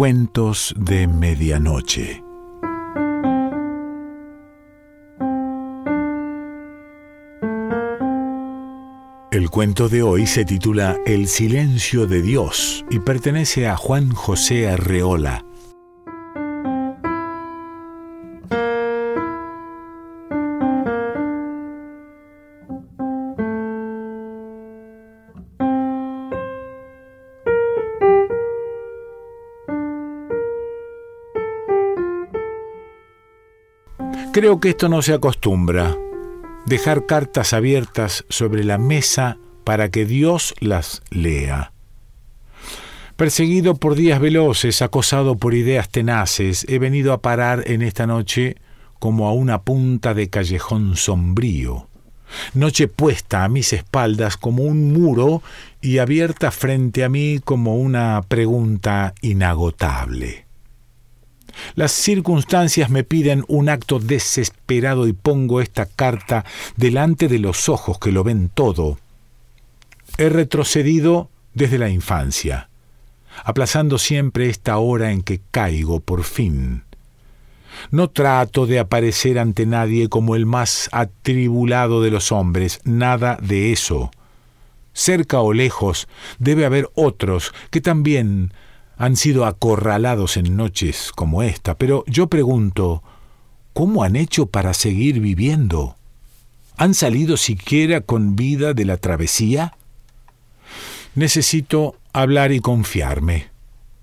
Cuentos de Medianoche. El cuento de hoy se titula El silencio de Dios y pertenece a Juan José Arreola. Creo que esto no se acostumbra. Dejar cartas abiertas sobre la mesa para que Dios las lea. Perseguido por días veloces, acosado por ideas tenaces, he venido a parar en esta noche como a una punta de callejón sombrío. Noche puesta a mis espaldas como un muro y abierta frente a mí como una pregunta inagotable. Las circunstancias me piden un acto desesperado y pongo esta carta delante de los ojos que lo ven todo. He retrocedido desde la infancia, aplazando siempre esta hora en que caigo por fin. No trato de aparecer ante nadie como el más atribulado de los hombres, nada de eso. Cerca o lejos debe haber otros que también han sido acorralados en noches como esta, pero yo pregunto, ¿cómo han hecho para seguir viviendo? ¿Han salido siquiera con vida de la travesía? Necesito hablar y confiarme.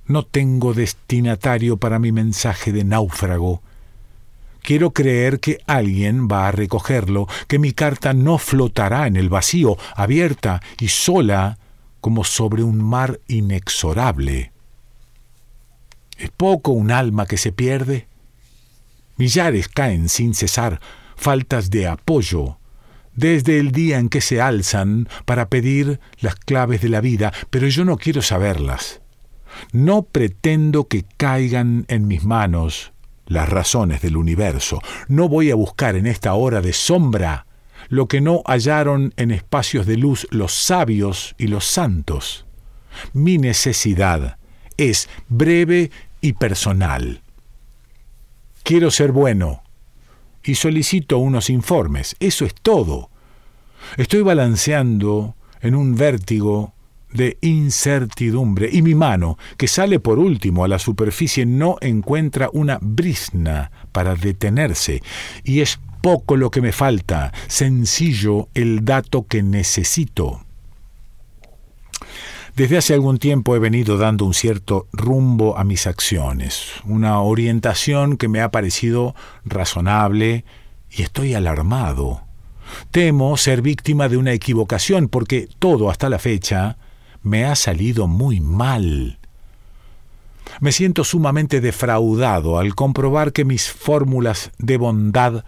No tengo destinatario para mi mensaje de náufrago. Quiero creer que alguien va a recogerlo, que mi carta no flotará en el vacío, abierta y sola como sobre un mar inexorable. ¿Es poco un alma que se pierde? Millares caen sin cesar, faltas de apoyo, desde el día en que se alzan para pedir las claves de la vida, pero yo no quiero saberlas. No pretendo que caigan en mis manos las razones del universo. No voy a buscar en esta hora de sombra lo que no hallaron en espacios de luz los sabios y los santos. Mi necesidad es breve y personal. Quiero ser bueno y solicito unos informes. Eso es todo. Estoy balanceando en un vértigo de incertidumbre y mi mano, que sale por último a la superficie, no encuentra una brisna para detenerse. Y es poco lo que me falta, sencillo el dato que necesito. Desde hace algún tiempo he venido dando un cierto rumbo a mis acciones, una orientación que me ha parecido razonable y estoy alarmado. Temo ser víctima de una equivocación porque todo hasta la fecha me ha salido muy mal. Me siento sumamente defraudado al comprobar que mis fórmulas de bondad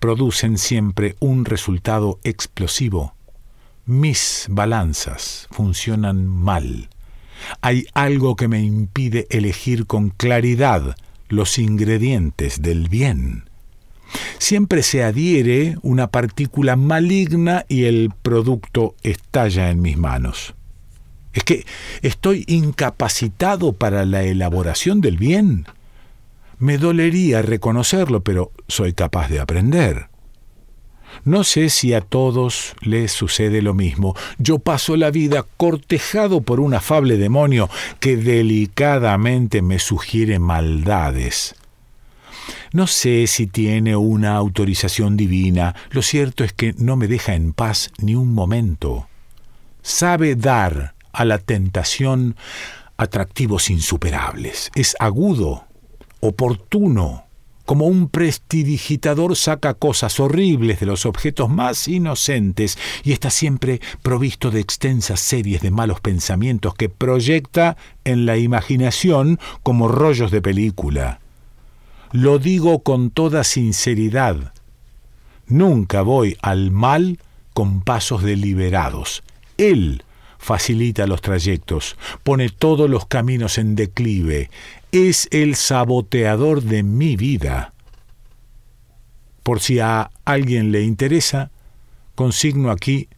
producen siempre un resultado explosivo. Mis balanzas funcionan mal. Hay algo que me impide elegir con claridad los ingredientes del bien. Siempre se adhiere una partícula maligna y el producto estalla en mis manos. Es que estoy incapacitado para la elaboración del bien. Me dolería reconocerlo, pero soy capaz de aprender. No sé si a todos les sucede lo mismo. Yo paso la vida cortejado por un afable demonio que delicadamente me sugiere maldades. No sé si tiene una autorización divina, lo cierto es que no me deja en paz ni un momento. Sabe dar a la tentación atractivos insuperables. Es agudo, oportuno, como un prestidigitador saca cosas horribles de los objetos más inocentes y está siempre provisto de extensas series de malos pensamientos que proyecta en la imaginación como rollos de película. Lo digo con toda sinceridad. Nunca voy al mal con pasos deliberados. Él facilita los trayectos, pone todos los caminos en declive, es el saboteador de mi vida. Por si a alguien le interesa, consigno aquí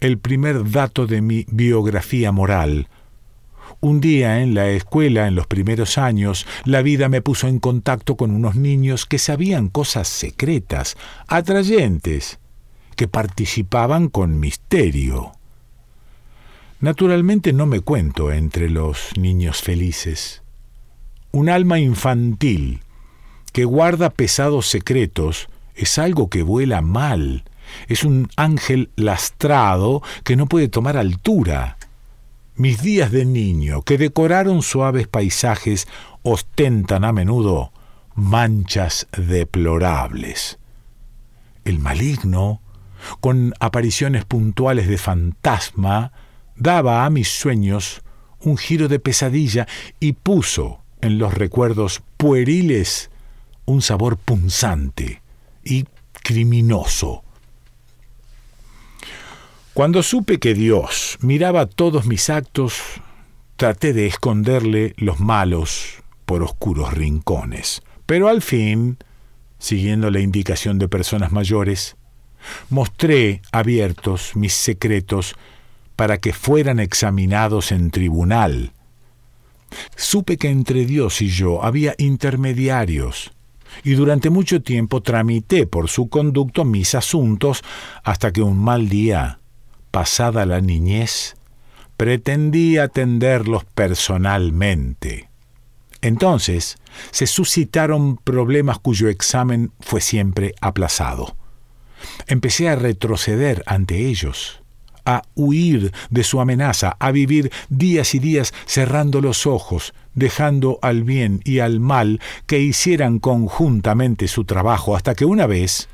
el primer dato de mi biografía moral. Un día en la escuela, en los primeros años, la vida me puso en contacto con unos niños que sabían cosas secretas, atrayentes, que participaban con misterio. Naturalmente no me cuento entre los niños felices. Un alma infantil que guarda pesados secretos es algo que vuela mal, es un ángel lastrado que no puede tomar altura. Mis días de niño, que decoraron suaves paisajes, ostentan a menudo manchas deplorables. El maligno, con apariciones puntuales de fantasma, daba a mis sueños un giro de pesadilla y puso en los recuerdos pueriles un sabor punzante y criminoso. Cuando supe que Dios miraba todos mis actos, traté de esconderle los malos por oscuros rincones. Pero al fin, siguiendo la indicación de personas mayores, mostré abiertos mis secretos para que fueran examinados en tribunal. Supe que entre Dios y yo había intermediarios, y durante mucho tiempo tramité por su conducto mis asuntos hasta que un mal día pasada la niñez, pretendí atenderlos personalmente. Entonces se suscitaron problemas cuyo examen fue siempre aplazado. Empecé a retroceder ante ellos, a huir de su amenaza, a vivir días y días cerrando los ojos, dejando al bien y al mal que hicieran conjuntamente su trabajo, hasta que una vez,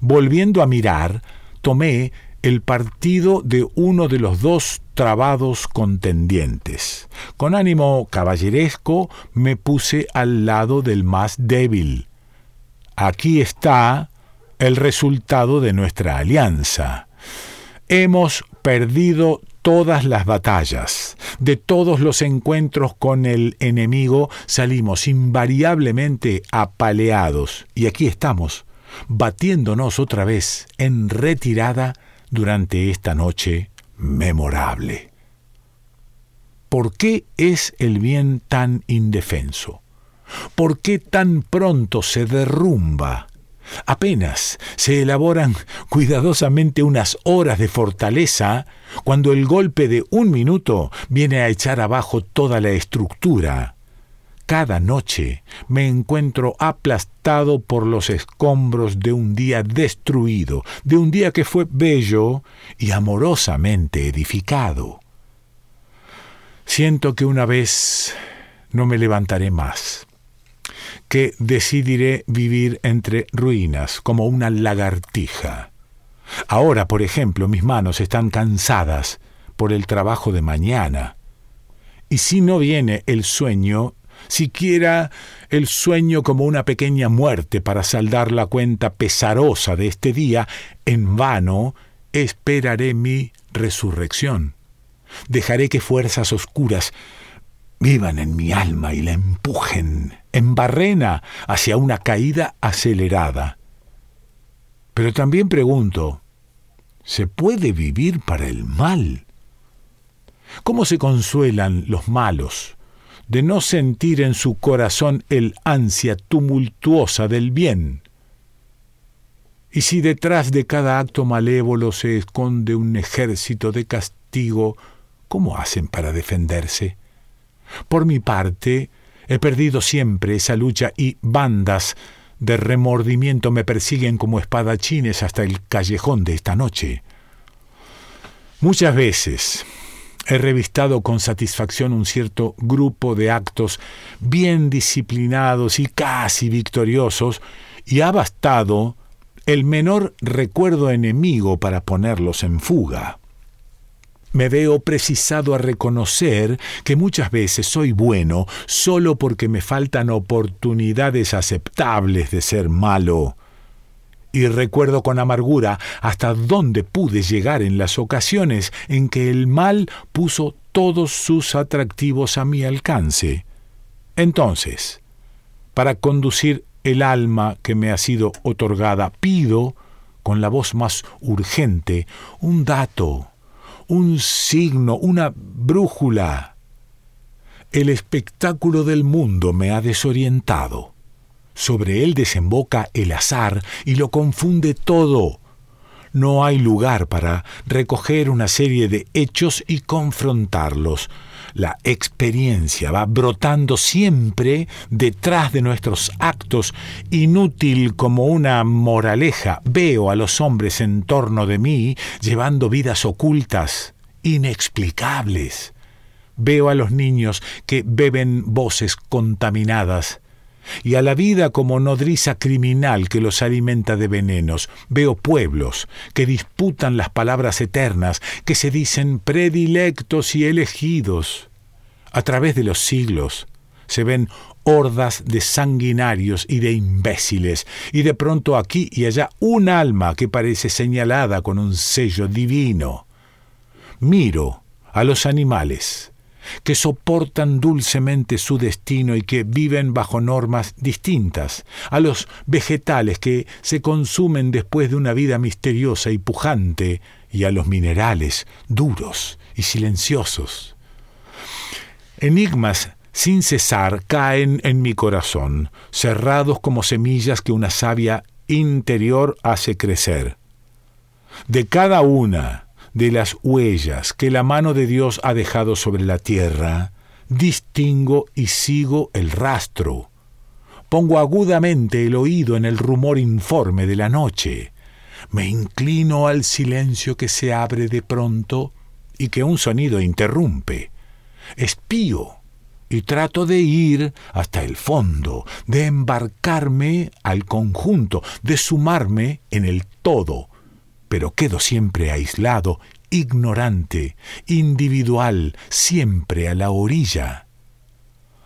volviendo a mirar, tomé el partido de uno de los dos trabados contendientes. Con ánimo caballeresco me puse al lado del más débil. Aquí está el resultado de nuestra alianza. Hemos perdido todas las batallas. De todos los encuentros con el enemigo salimos invariablemente apaleados. Y aquí estamos, batiéndonos otra vez en retirada durante esta noche memorable. ¿Por qué es el bien tan indefenso? ¿Por qué tan pronto se derrumba? Apenas se elaboran cuidadosamente unas horas de fortaleza cuando el golpe de un minuto viene a echar abajo toda la estructura cada noche me encuentro aplastado por los escombros de un día destruido, de un día que fue bello y amorosamente edificado. Siento que una vez no me levantaré más, que decidiré vivir entre ruinas como una lagartija. Ahora, por ejemplo, mis manos están cansadas por el trabajo de mañana. Y si no viene el sueño, siquiera el sueño como una pequeña muerte para saldar la cuenta pesarosa de este día, en vano esperaré mi resurrección. Dejaré que fuerzas oscuras vivan en mi alma y la empujen en barrena hacia una caída acelerada. Pero también pregunto, ¿se puede vivir para el mal? ¿Cómo se consuelan los malos de no sentir en su corazón el ansia tumultuosa del bien. Y si detrás de cada acto malévolo se esconde un ejército de castigo, ¿cómo hacen para defenderse? Por mi parte, he perdido siempre esa lucha y bandas de remordimiento me persiguen como espadachines hasta el callejón de esta noche. Muchas veces, He revistado con satisfacción un cierto grupo de actos bien disciplinados y casi victoriosos, y ha bastado el menor recuerdo enemigo para ponerlos en fuga. Me veo precisado a reconocer que muchas veces soy bueno solo porque me faltan oportunidades aceptables de ser malo y recuerdo con amargura hasta dónde pude llegar en las ocasiones en que el mal puso todos sus atractivos a mi alcance. Entonces, para conducir el alma que me ha sido otorgada, pido, con la voz más urgente, un dato, un signo, una brújula. El espectáculo del mundo me ha desorientado. Sobre él desemboca el azar y lo confunde todo. No hay lugar para recoger una serie de hechos y confrontarlos. La experiencia va brotando siempre detrás de nuestros actos, inútil como una moraleja. Veo a los hombres en torno de mí llevando vidas ocultas, inexplicables. Veo a los niños que beben voces contaminadas y a la vida como nodriza criminal que los alimenta de venenos. Veo pueblos que disputan las palabras eternas, que se dicen predilectos y elegidos. A través de los siglos se ven hordas de sanguinarios y de imbéciles, y de pronto aquí y allá un alma que parece señalada con un sello divino. Miro a los animales, que soportan dulcemente su destino y que viven bajo normas distintas, a los vegetales que se consumen después de una vida misteriosa y pujante, y a los minerales duros y silenciosos. Enigmas sin cesar caen en mi corazón, cerrados como semillas que una savia interior hace crecer. De cada una de las huellas que la mano de Dios ha dejado sobre la tierra, distingo y sigo el rastro. Pongo agudamente el oído en el rumor informe de la noche. Me inclino al silencio que se abre de pronto y que un sonido interrumpe. Espío y trato de ir hasta el fondo, de embarcarme al conjunto, de sumarme en el todo, pero quedo siempre aislado, ignorante, individual, siempre a la orilla.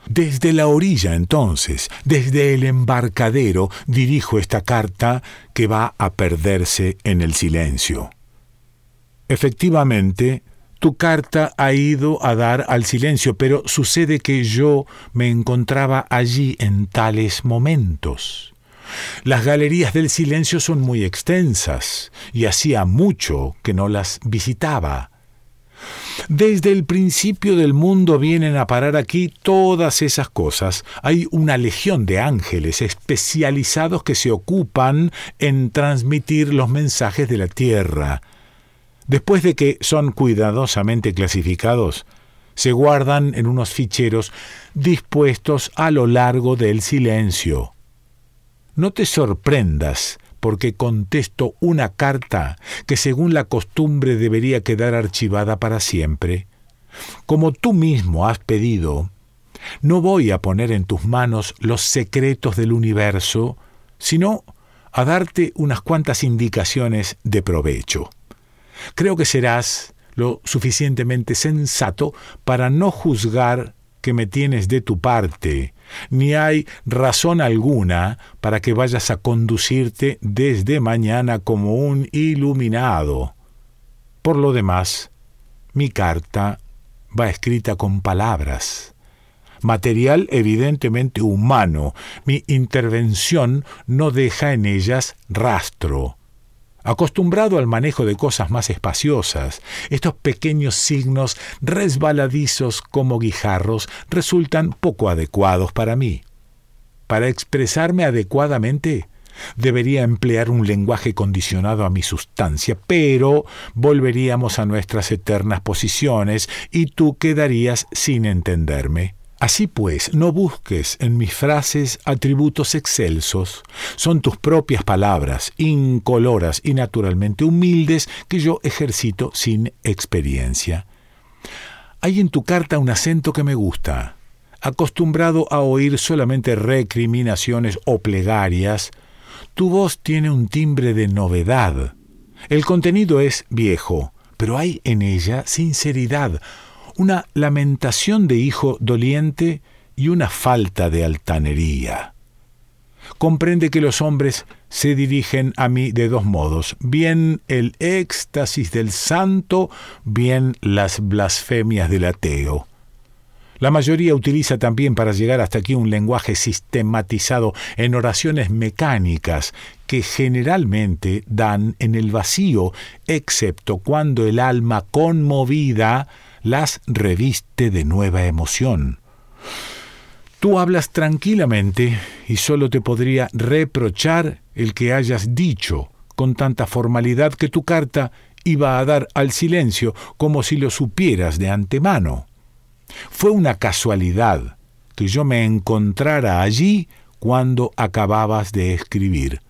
Desde la orilla entonces, desde el embarcadero, dirijo esta carta que va a perderse en el silencio. Efectivamente, tu carta ha ido a dar al silencio, pero sucede que yo me encontraba allí en tales momentos. Las galerías del silencio son muy extensas, y hacía mucho que no las visitaba. Desde el principio del mundo vienen a parar aquí todas esas cosas. Hay una legión de ángeles especializados que se ocupan en transmitir los mensajes de la tierra. Después de que son cuidadosamente clasificados, se guardan en unos ficheros dispuestos a lo largo del silencio. No te sorprendas porque contesto una carta que según la costumbre debería quedar archivada para siempre. Como tú mismo has pedido, no voy a poner en tus manos los secretos del universo, sino a darte unas cuantas indicaciones de provecho. Creo que serás lo suficientemente sensato para no juzgar que me tienes de tu parte ni hay razón alguna para que vayas a conducirte desde mañana como un iluminado. Por lo demás, mi carta va escrita con palabras, material evidentemente humano, mi intervención no deja en ellas rastro. Acostumbrado al manejo de cosas más espaciosas, estos pequeños signos resbaladizos como guijarros resultan poco adecuados para mí. Para expresarme adecuadamente, debería emplear un lenguaje condicionado a mi sustancia, pero volveríamos a nuestras eternas posiciones y tú quedarías sin entenderme. Así pues, no busques en mis frases atributos excelsos, son tus propias palabras, incoloras y naturalmente humildes, que yo ejercito sin experiencia. Hay en tu carta un acento que me gusta. Acostumbrado a oír solamente recriminaciones o plegarias, tu voz tiene un timbre de novedad. El contenido es viejo, pero hay en ella sinceridad, una lamentación de hijo doliente y una falta de altanería. Comprende que los hombres se dirigen a mí de dos modos, bien el éxtasis del santo, bien las blasfemias del ateo. La mayoría utiliza también para llegar hasta aquí un lenguaje sistematizado en oraciones mecánicas que generalmente dan en el vacío, excepto cuando el alma conmovida las reviste de nueva emoción. Tú hablas tranquilamente y solo te podría reprochar el que hayas dicho con tanta formalidad que tu carta iba a dar al silencio como si lo supieras de antemano. Fue una casualidad que yo me encontrara allí cuando acababas de escribir.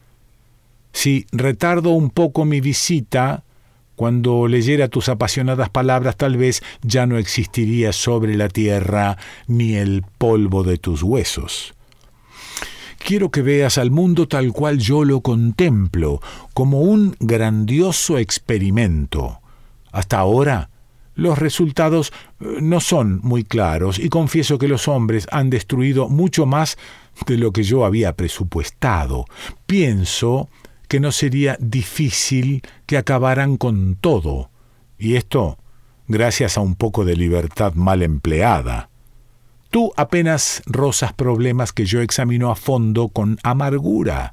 Si retardo un poco mi visita, cuando leyera tus apasionadas palabras tal vez ya no existiría sobre la tierra ni el polvo de tus huesos. Quiero que veas al mundo tal cual yo lo contemplo, como un grandioso experimento. Hasta ahora, los resultados eh, no son muy claros y confieso que los hombres han destruido mucho más de lo que yo había presupuestado. Pienso que no sería difícil que acabaran con todo, y esto gracias a un poco de libertad mal empleada. Tú apenas rozas problemas que yo examino a fondo con amargura.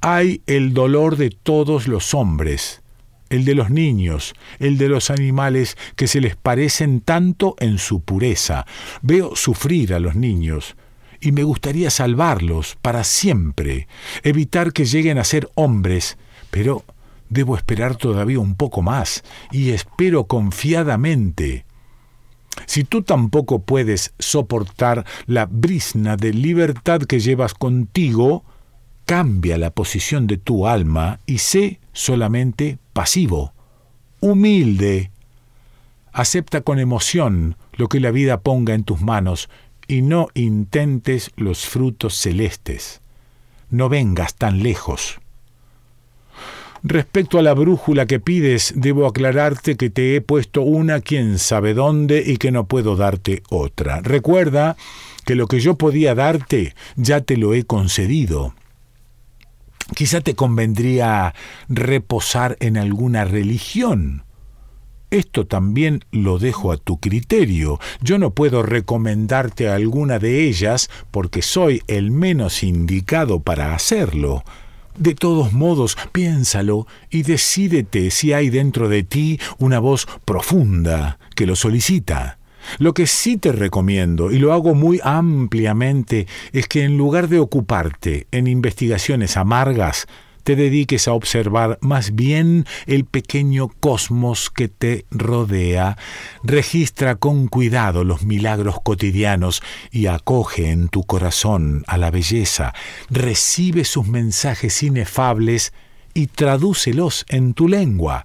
Hay el dolor de todos los hombres, el de los niños, el de los animales que se les parecen tanto en su pureza. Veo sufrir a los niños, y me gustaría salvarlos para siempre, evitar que lleguen a ser hombres, pero debo esperar todavía un poco más, y espero confiadamente. Si tú tampoco puedes soportar la brisna de libertad que llevas contigo, cambia la posición de tu alma y sé solamente pasivo, humilde. Acepta con emoción lo que la vida ponga en tus manos y no intentes los frutos celestes. No vengas tan lejos. Respecto a la brújula que pides, debo aclararte que te he puesto una quién sabe dónde y que no puedo darte otra. Recuerda que lo que yo podía darte ya te lo he concedido. Quizá te convendría reposar en alguna religión esto también lo dejo a tu criterio. Yo no puedo recomendarte alguna de ellas porque soy el menos indicado para hacerlo. De todos modos, piénsalo y decídete si hay dentro de ti una voz profunda que lo solicita. Lo que sí te recomiendo, y lo hago muy ampliamente, es que en lugar de ocuparte en investigaciones amargas, te dediques a observar más bien el pequeño cosmos que te rodea, registra con cuidado los milagros cotidianos y acoge en tu corazón a la belleza, recibe sus mensajes inefables y tradúcelos en tu lengua.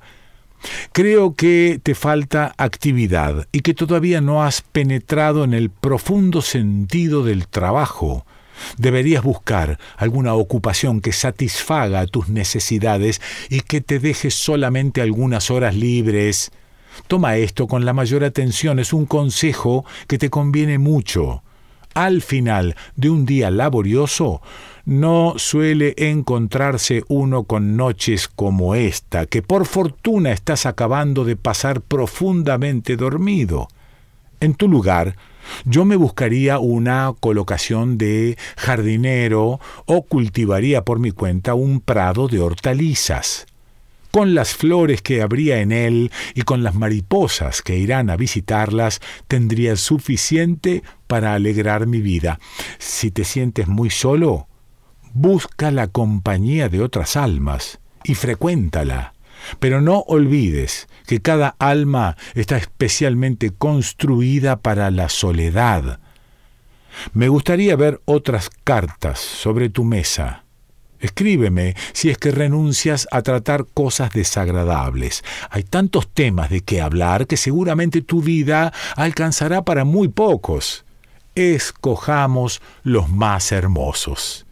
Creo que te falta actividad y que todavía no has penetrado en el profundo sentido del trabajo. Deberías buscar alguna ocupación que satisfaga tus necesidades y que te deje solamente algunas horas libres. Toma esto con la mayor atención, es un consejo que te conviene mucho. Al final de un día laborioso, no suele encontrarse uno con noches como esta, que por fortuna estás acabando de pasar profundamente dormido. En tu lugar, yo me buscaría una colocación de jardinero o cultivaría por mi cuenta un prado de hortalizas. Con las flores que habría en él y con las mariposas que irán a visitarlas, tendría suficiente para alegrar mi vida. Si te sientes muy solo, busca la compañía de otras almas y frecuéntala. Pero no olvides que cada alma está especialmente construida para la soledad. Me gustaría ver otras cartas sobre tu mesa. Escríbeme si es que renuncias a tratar cosas desagradables. Hay tantos temas de qué hablar que seguramente tu vida alcanzará para muy pocos. Escojamos los más hermosos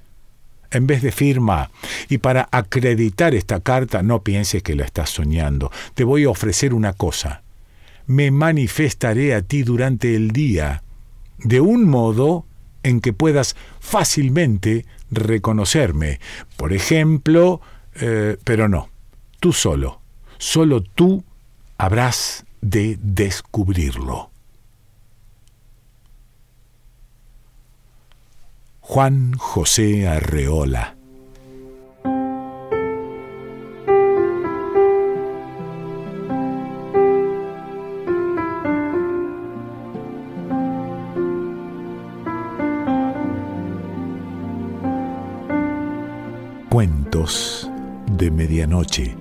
en vez de firma. Y para acreditar esta carta, no pienses que la estás soñando. Te voy a ofrecer una cosa. Me manifestaré a ti durante el día, de un modo en que puedas fácilmente reconocerme. Por ejemplo, eh, pero no, tú solo, solo tú habrás de descubrirlo. Juan José Arreola. Cuentos de Medianoche.